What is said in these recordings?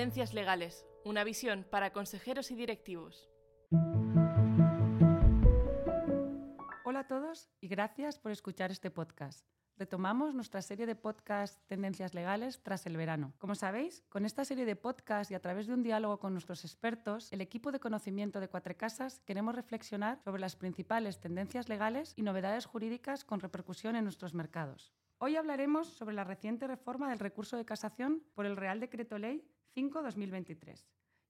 Tendencias Legales, una visión para consejeros y directivos. Hola a todos y gracias por escuchar este podcast. Retomamos nuestra serie de podcast Tendencias Legales tras el verano. Como sabéis, con esta serie de podcasts y a través de un diálogo con nuestros expertos, el equipo de conocimiento de Cuatro Casas queremos reflexionar sobre las principales tendencias legales y novedades jurídicas con repercusión en nuestros mercados. Hoy hablaremos sobre la reciente reforma del recurso de casación por el Real Decreto Ley 5-2023.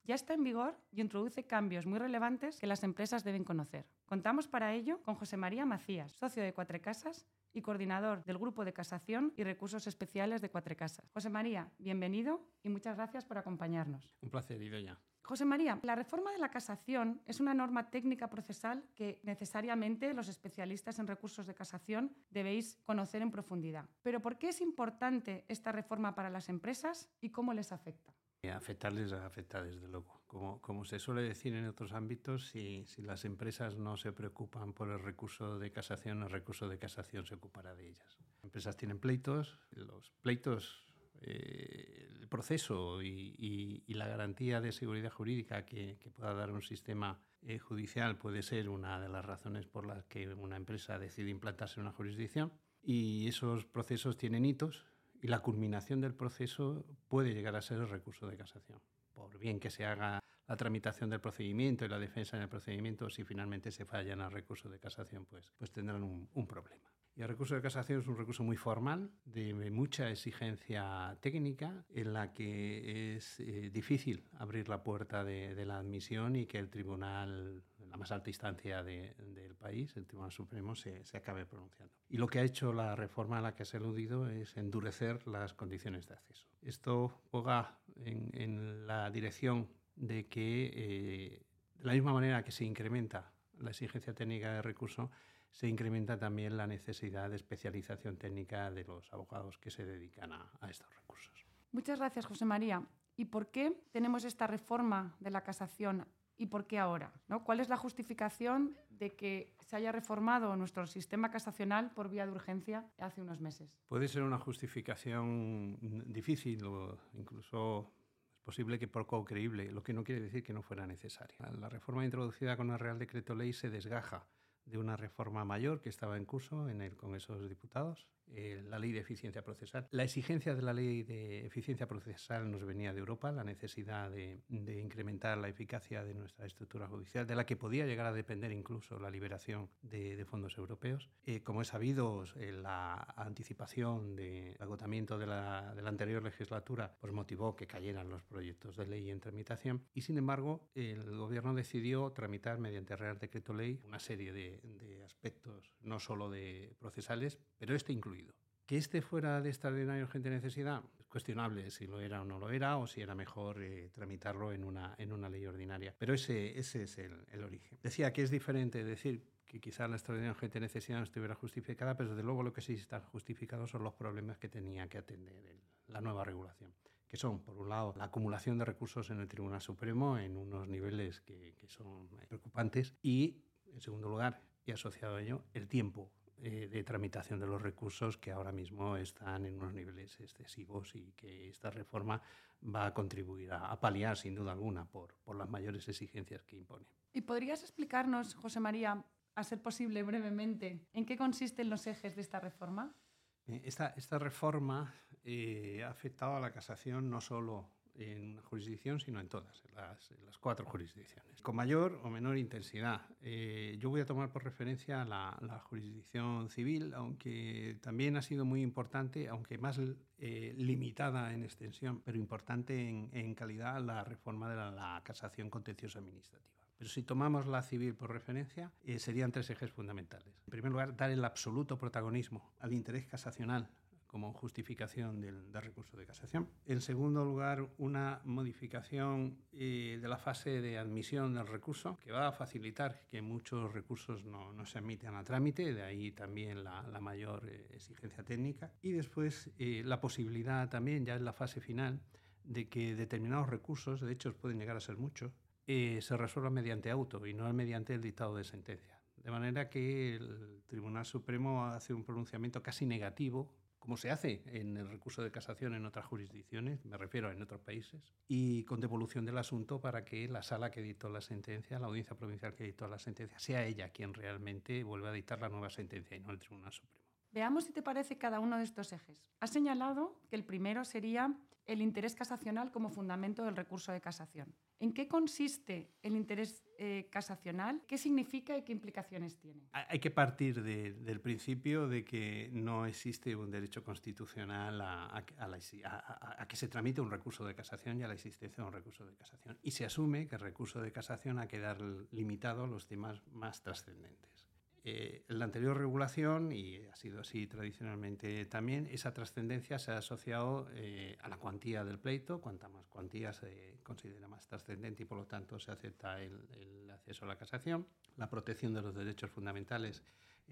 Ya está en vigor y introduce cambios muy relevantes que las empresas deben conocer. Contamos para ello con José María Macías, socio de Cuatro Casas y coordinador del Grupo de Casación y Recursos Especiales de Cuatro Casas. José María, bienvenido y muchas gracias por acompañarnos. Un placer, Idoya. José María, la reforma de la casación es una norma técnica procesal que necesariamente los especialistas en recursos de casación debéis conocer en profundidad. Pero ¿por qué es importante esta reforma para las empresas y cómo les afecta? Afectarles afecta desde luego. Como, como se suele decir en otros ámbitos, si, si, las empresas no se preocupan por el recurso de casación, el recurso de casación se ocupará de ellas. Las empresas tienen pleitos, los pleitos, eh, el proceso y, y, y, la garantía de seguridad jurídica que, que pueda dar un sistema eh, judicial puede ser una de las razones por las que una empresa decide implantarse en una jurisdicción. Y esos procesos tienen hitos y la culminación del proceso puede llegar a ser el recurso de casación. Por bien que se haga la tramitación del procedimiento y la defensa en el procedimiento, si finalmente se falla en el recurso de casación, pues, pues tendrán un, problema. Y el recurso de casación es un recurso muy formal, de mucha exigencia técnica, en la que es eh, difícil abrir la puerta de, la admisión y que el tribunal, la más alta instancia de, del país, el Tribunal Supremo, se, acabe pronunciando. Y lo que ha hecho la reforma a la que se ha aludido es endurecer las condiciones de acceso. Esto juega en, la dirección de que, eh, de la misma manera que se incrementa la exigencia técnica de recurso, se incrementa también la necesidad de especialización técnica de los abogados que se dedican a estos recursos. Muchas gracias, José María. ¿Y por qué tenemos esta reforma de la casación y por qué ahora? ¿no? ¿Cuál es la justificación de que se haya reformado nuestro sistema casacional por vía de urgencia hace unos meses? Puede ser una justificación difícil o incluso es posible que poco creíble, lo que no quiere decir que no fuera necesaria. La reforma introducida con el Real Decreto Ley se desgaja de una reforma mayor que estaba en curso en el Congreso de los Diputados, eh, la ley de eficiencia procesal. La exigencia de la ley de eficiencia procesal nos venía de Europa, la necesidad de, de, incrementar la eficacia de nuestra estructura judicial, de la que podía llegar a depender incluso la liberación de, de fondos europeos. Eh, como es sabido, eh, la anticipación del de agotamiento de la, de la, anterior legislatura pues motivó que cayeran los proyectos de ley en tramitación y, sin embargo, el Gobierno decidió tramitar mediante Real Decreto Ley una serie de, de aspectos, no solo de procesales, pero este que este fuera de extraordinaria urgente necesidad, es cuestionable si lo era o no lo era, o si era mejor eh, tramitarlo en una, en una ley ordinaria. Pero ese, ese es el, origen. Decía que es diferente decir que quizá la extraordinaria urgente necesidad no estuviera justificada, pero desde luego lo que sí está justificado son los problemas que tenía que atender la nueva regulación, que son, por un lado, la acumulación de recursos en el Tribunal Supremo en unos niveles que, que son preocupantes y, en segundo lugar, y asociado a ello, el tiempo eh, de tramitación de los recursos que ahora mismo están en unos niveles excesivos y que esta reforma va a contribuir a, a paliar sin duda alguna por, por las mayores exigencias que impone. ¿Y podrías explicarnos, José María, a ser posible brevemente, en qué consisten los ejes de esta reforma? Esta, esta reforma eh, ha afectado a la casación no solo en una jurisdicción, sino en todas, en las, en las cuatro jurisdicciones, con mayor o menor intensidad. Eh, yo voy a tomar por referencia la, la, jurisdicción civil, aunque también ha sido muy importante, aunque más eh, limitada en extensión, pero importante en, en calidad, la reforma de la, la casación contenciosa administrativa. Pero si tomamos la civil por referencia, eh, serían tres ejes fundamentales. En primer lugar, dar el absoluto protagonismo al interés casacional como justificación del, del, recurso de casación. En segundo lugar, una modificación eh, de la fase de admisión del recurso, que va a facilitar que muchos recursos no, no se admiten a trámite, de ahí también la, la mayor eh, exigencia técnica. Y después eh, la posibilidad también, ya en la fase final, de que determinados recursos, de hecho pueden llegar a ser muchos, eh, se resuelvan mediante auto y no mediante el dictado de sentencia. De manera que el Tribunal Supremo hace un pronunciamiento casi negativo como se hace en el recurso de casación en otras jurisdicciones, me refiero en otros países, y con devolución del asunto para que la sala que dictó la sentencia, la audiencia provincial que dictó la sentencia, sea ella quien realmente vuelva a dictar la nueva sentencia y no el Tribunal Supremo. Veamos si te parece cada uno de estos ejes. Has señalado que el primero sería el interés casacional como fundamento del recurso de casación. ¿En qué consiste el interés eh, casacional? ¿Qué significa y qué implicaciones tiene? Hay que partir del principio de que no existe un derecho constitucional a, que se tramite un recurso de casación y a la existencia de un recurso de casación. Y se asume que el recurso de casación ha que quedar limitado a los temas más trascendentes. Eh, la anterior regulación, y ha sido así tradicionalmente también, esa trascendencia se ha asociado eh, a la cuantía del pleito, cuanta más cuantía se considera más trascendente y por lo tanto se acepta el acceso a la casación, la protección de los derechos fundamentales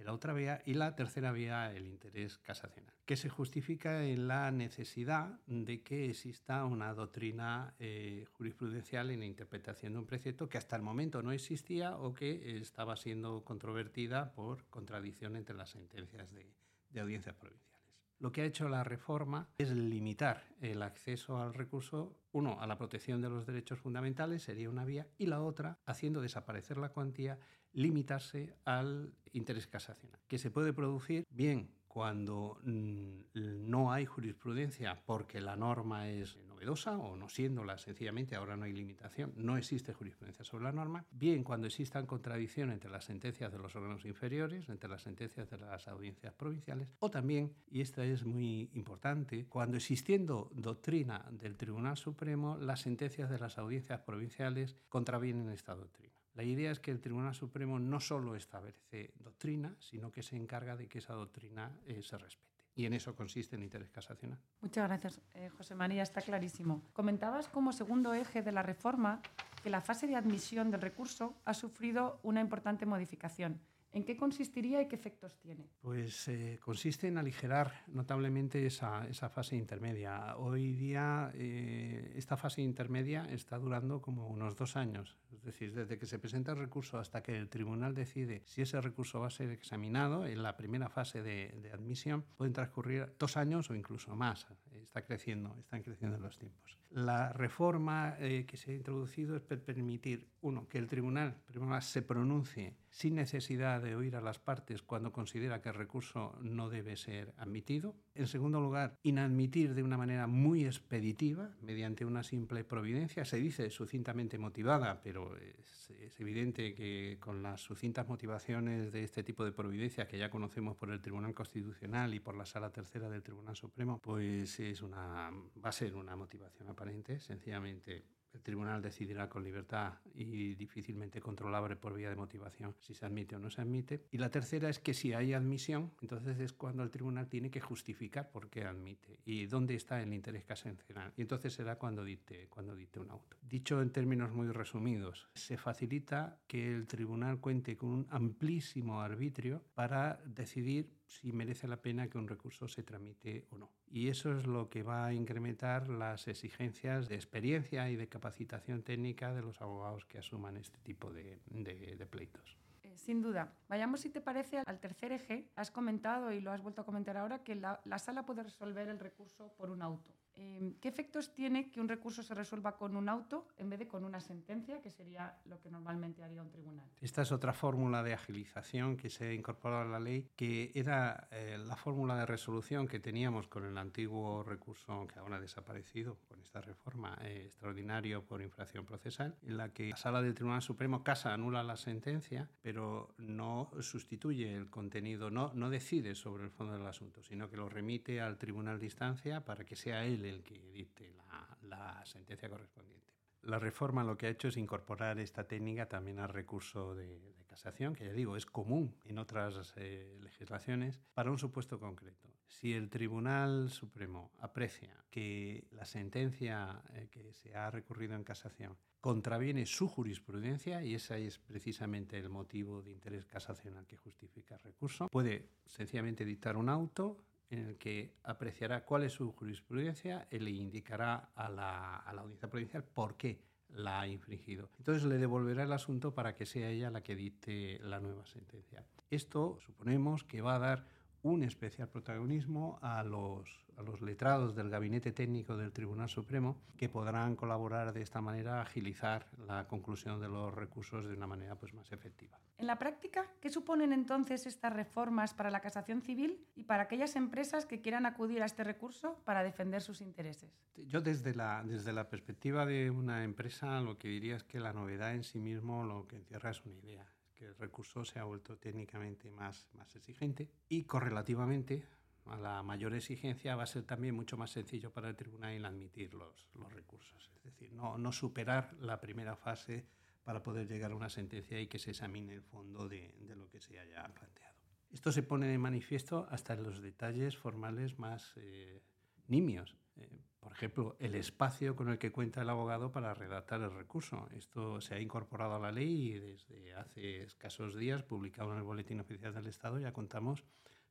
la otra vía, y la tercera vía, el interés casacional, que se justifica en la necesidad de que exista una doctrina eh, jurisprudencial en la interpretación de un precepto que hasta el momento no existía o que estaba siendo controvertida por contradicción entre las sentencias de, de audiencias provinciales. Lo que ha hecho la reforma es limitar el acceso al recurso, uno, a la protección de los derechos fundamentales, sería una vía, y la otra, haciendo desaparecer la cuantía limitarse al interés casacional, que se puede producir bien cuando mm, no hay jurisprudencia porque la norma es novedosa o no siéndola sencillamente, ahora no hay limitación, no existe jurisprudencia sobre la norma, bien cuando existan contradicciones entre las sentencias de los órganos inferiores, entre las sentencias de las audiencias provinciales, o también, y esta es muy importante, cuando existiendo doctrina del Tribunal Supremo, las sentencias de las audiencias provinciales contravienen esta doctrina. La idea es que el Tribunal Supremo no solo establece doctrina, sino que se encarga de que esa doctrina eh, se respete. Y en eso consiste el interés casacional. Muchas gracias, eh, José María, está clarísimo. Comentabas como segundo eje de la reforma que la fase de admisión del recurso ha sufrido una importante modificación. ¿En qué consistiría y qué efectos tiene? Pues eh, consiste en aligerar notablemente esa, esa fase intermedia. Hoy día eh, esta fase intermedia está durando como unos dos años. Es decir, desde que se presenta el recurso hasta que el tribunal decide si ese recurso va a ser examinado, en la primera fase de, de admisión pueden transcurrir dos años o incluso más. Está creciendo, están creciendo los tiempos. La reforma eh, que se ha introducido es permitir, uno, que el tribunal primero se pronuncie sin necesidad de oír a las partes cuando considera que el recurso no debe ser admitido. En segundo lugar, inadmitir de una manera muy expeditiva, mediante una simple providencia. Se dice sucintamente motivada, pero es, evidente que con las sucintas motivaciones de este tipo de providencia que ya conocemos por el Tribunal Constitucional y por la Sala Tercera del Tribunal Supremo, pues es una, va a ser una motivación aparente, sencillamente el tribunal decidirá con libertad y difícilmente controlable por vía de motivación si se admite o no se admite. Y la tercera es que si hay admisión, entonces es cuando el tribunal tiene que justificar por qué admite y dónde está el interés casacional. Y entonces será cuando dicte, cuando dicte un auto. Dicho en términos muy resumidos, se facilita que el tribunal cuente con un amplísimo arbitrio para decidir si merece la pena que un recurso se tramite o no. Y eso es lo que va a incrementar las exigencias de experiencia y de capacitación técnica de los abogados que asuman este tipo de, de, pleitos. Eh, sin duda. Vayamos, si te parece, al tercer eje. Has comentado y lo has vuelto a comentar ahora que la, la sala puede resolver el recurso por un auto. Eh, ¿Qué efectos tiene que un recurso se resuelva con un auto en vez de con una sentencia, que sería lo que normalmente haría un tribunal? Esta es otra fórmula de agilización que se ha incorporado a la ley, que era eh, la fórmula de resolución que teníamos con el antiguo recurso que ahora ha desaparecido con esta reforma eh, extraordinario por infracción procesal, en la que la sala del Tribunal Supremo casa anula la sentencia, pero no sustituye el contenido, no, no decide sobre el fondo del asunto, sino que lo remite al tribunal de instancia para que sea él el que dicte la, la sentencia correspondiente. La reforma lo que ha hecho es incorporar esta técnica también al recurso de, de casación, que ya digo, es común en otras eh, legislaciones, para un supuesto concreto. Si el Tribunal Supremo aprecia que la sentencia eh, que se ha recurrido en casación contraviene su jurisprudencia, y ese es precisamente el motivo de interés casacional que justifica el recurso, puede sencillamente dictar un auto en el que apreciará cuál es su jurisprudencia y le indicará a la, a la audiencia provincial por qué la ha infringido. Entonces le devolverá el asunto para que sea ella la que dicte la nueva sentencia. Esto suponemos que va a dar un especial protagonismo a los, a los letrados del Gabinete Técnico del Tribunal Supremo que podrán colaborar de esta manera a agilizar la conclusión de los recursos de una manera pues, más efectiva. En la práctica, ¿qué suponen entonces estas reformas para la casación civil y para aquellas empresas que quieran acudir a este recurso para defender sus intereses? Yo desde la, desde la perspectiva de una empresa lo que diría es que la novedad en sí mismo lo que encierra es una idea que el recurso se ha vuelto técnicamente más, más exigente y correlativamente a la mayor exigencia va a ser también mucho más sencillo para el tribunal el admitir los, los recursos. Es decir, no, no, superar la primera fase para poder llegar a una sentencia y que se examine el fondo de, de lo que se haya planteado. Esto se pone de manifiesto hasta en los detalles formales más eh, nimios. Eh, por ejemplo, el espacio con el que cuenta el abogado para redactar el recurso. Esto se ha incorporado a la ley y desde hace escasos días, publicado en el Boletín Oficial del Estado, ya contamos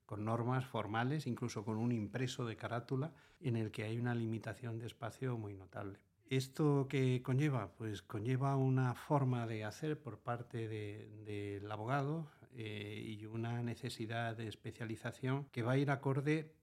con normas formales, incluso con un impreso de carátula en el que hay una limitación de espacio muy notable. ¿Esto qué conlleva? Pues conlleva una forma de hacer por parte del de, abogado eh, y una necesidad de especialización que va a ir acorde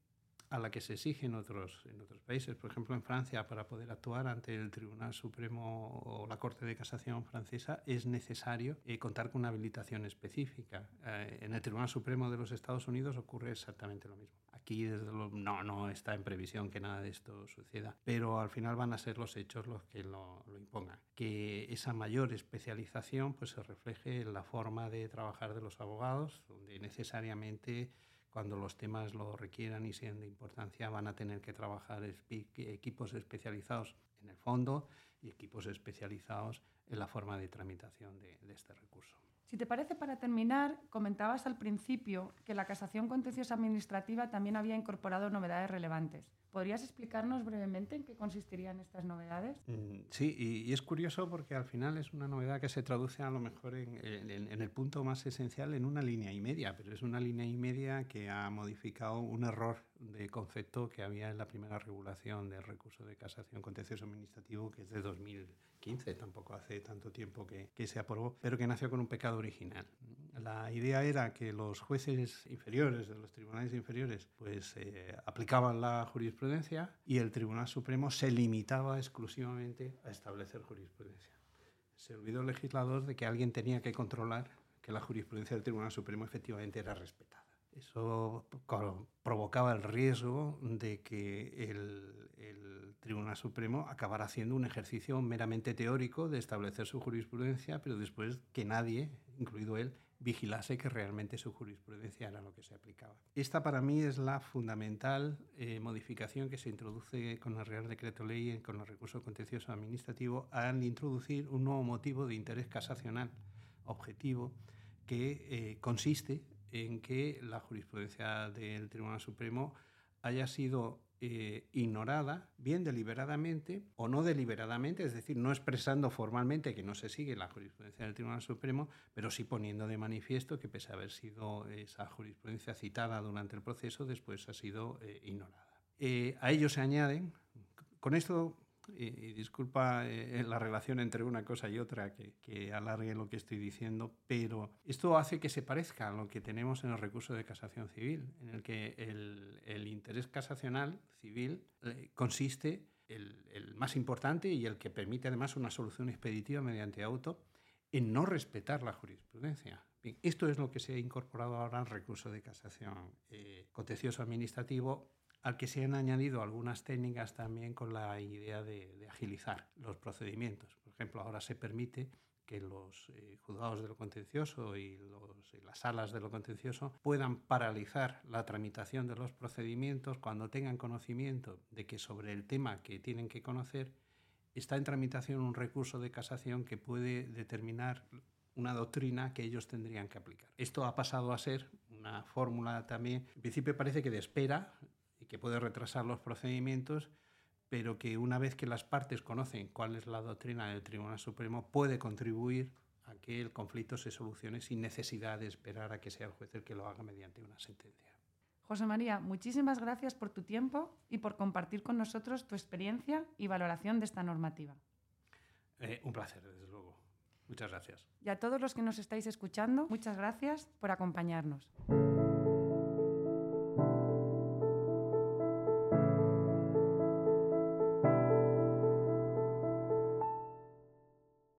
a la que se exige en otros, en otros países. Por ejemplo, en Francia, para poder actuar ante el Tribunal Supremo o la Corte de Casación francesa, es necesario eh, contar con una habilitación específica. Eh, en el Tribunal Supremo de los Estados Unidos ocurre exactamente lo mismo. Aquí desde lo, no, no está en previsión que nada de esto suceda, pero al final van a ser los hechos los que lo, lo impongan. Que esa mayor especialización pues, se refleje en la forma de trabajar de los abogados, donde necesariamente cuando los temas lo requieran y sean de importancia, van a tener que trabajar equipos especializados en el fondo y equipos especializados en la forma de tramitación de, este recurso. Si te parece, para terminar, comentabas al principio que la casación contenciosa administrativa también había incorporado novedades relevantes. ¿Podrías explicarnos brevemente en qué consistirían estas novedades? Mm, sí, y, y, es curioso porque al final es una novedad que se traduce a lo mejor en, en, en, el punto más esencial en una línea y media, pero es una línea y media que ha modificado un error de concepto que había en la primera regulación del recurso de casación contencioso administrativo, que es de 2015, tampoco hace tanto tiempo que, que se aprobó, pero que nació con un pecado original. La idea era que los jueces inferiores de los tribunales inferiores pues eh, aplicaban la jurisprudencia y el Tribunal Supremo se limitaba exclusivamente a establecer jurisprudencia. Se olvidó el legislador de que alguien tenía que controlar que la jurisprudencia del Tribunal Supremo efectivamente era respetada. Eso provocaba el riesgo de que el, Tribunal Supremo acabara haciendo un ejercicio meramente teórico de establecer su jurisprudencia, pero después que nadie, incluido él, vigilase que realmente su jurisprudencia era lo que se aplicaba. Esta para mí es la fundamental eh, modificación que se introduce con el Real Decreto Ley y con el recurso contencioso administrativo al introducir un nuevo motivo de interés casacional objetivo que eh, consiste en que la jurisprudencia del Tribunal Supremo haya sido eh, ignorada, bien deliberadamente o no deliberadamente, es decir, no expresando formalmente que no se sigue la jurisprudencia del Tribunal Supremo, pero sí poniendo de manifiesto que pese a haber sido esa jurisprudencia citada durante el proceso, después ha sido eh, ignorada. Eh, a ello se añaden, con esto y, disculpa eh, la relación entre una cosa y otra que, alargue lo que estoy diciendo, pero esto hace que se parezca a lo que tenemos en el recurso de casación civil, en el que el, interés casacional civil eh, consiste, el, más importante y el que permite además una solución expeditiva mediante auto, en no respetar la jurisprudencia. Esto es lo que se ha incorporado ahora al recurso de casación eh, contencioso administrativo al que se han añadido algunas técnicas también con la idea de, agilizar los procedimientos. Por ejemplo, ahora se permite que los eh, juzgados de lo contencioso y, y, las salas de lo contencioso puedan paralizar la tramitación de los procedimientos cuando tengan conocimiento de que sobre el tema que tienen que conocer está en tramitación un recurso de casación que puede determinar una doctrina que ellos tendrían que aplicar. Esto ha pasado a ser una fórmula también, en principio parece que de espera, que puede retrasar los procedimientos, pero que una vez que las partes conocen cuál es la doctrina del Tribunal Supremo, puede contribuir a que el conflicto se solucione sin necesidad de esperar a que sea el juez el que lo haga mediante una sentencia. José María, muchísimas gracias por tu tiempo y por compartir con nosotros tu experiencia y valoración de esta normativa. Eh, un placer, desde luego. Muchas gracias. Y a todos los que nos estáis escuchando, muchas gracias por acompañarnos.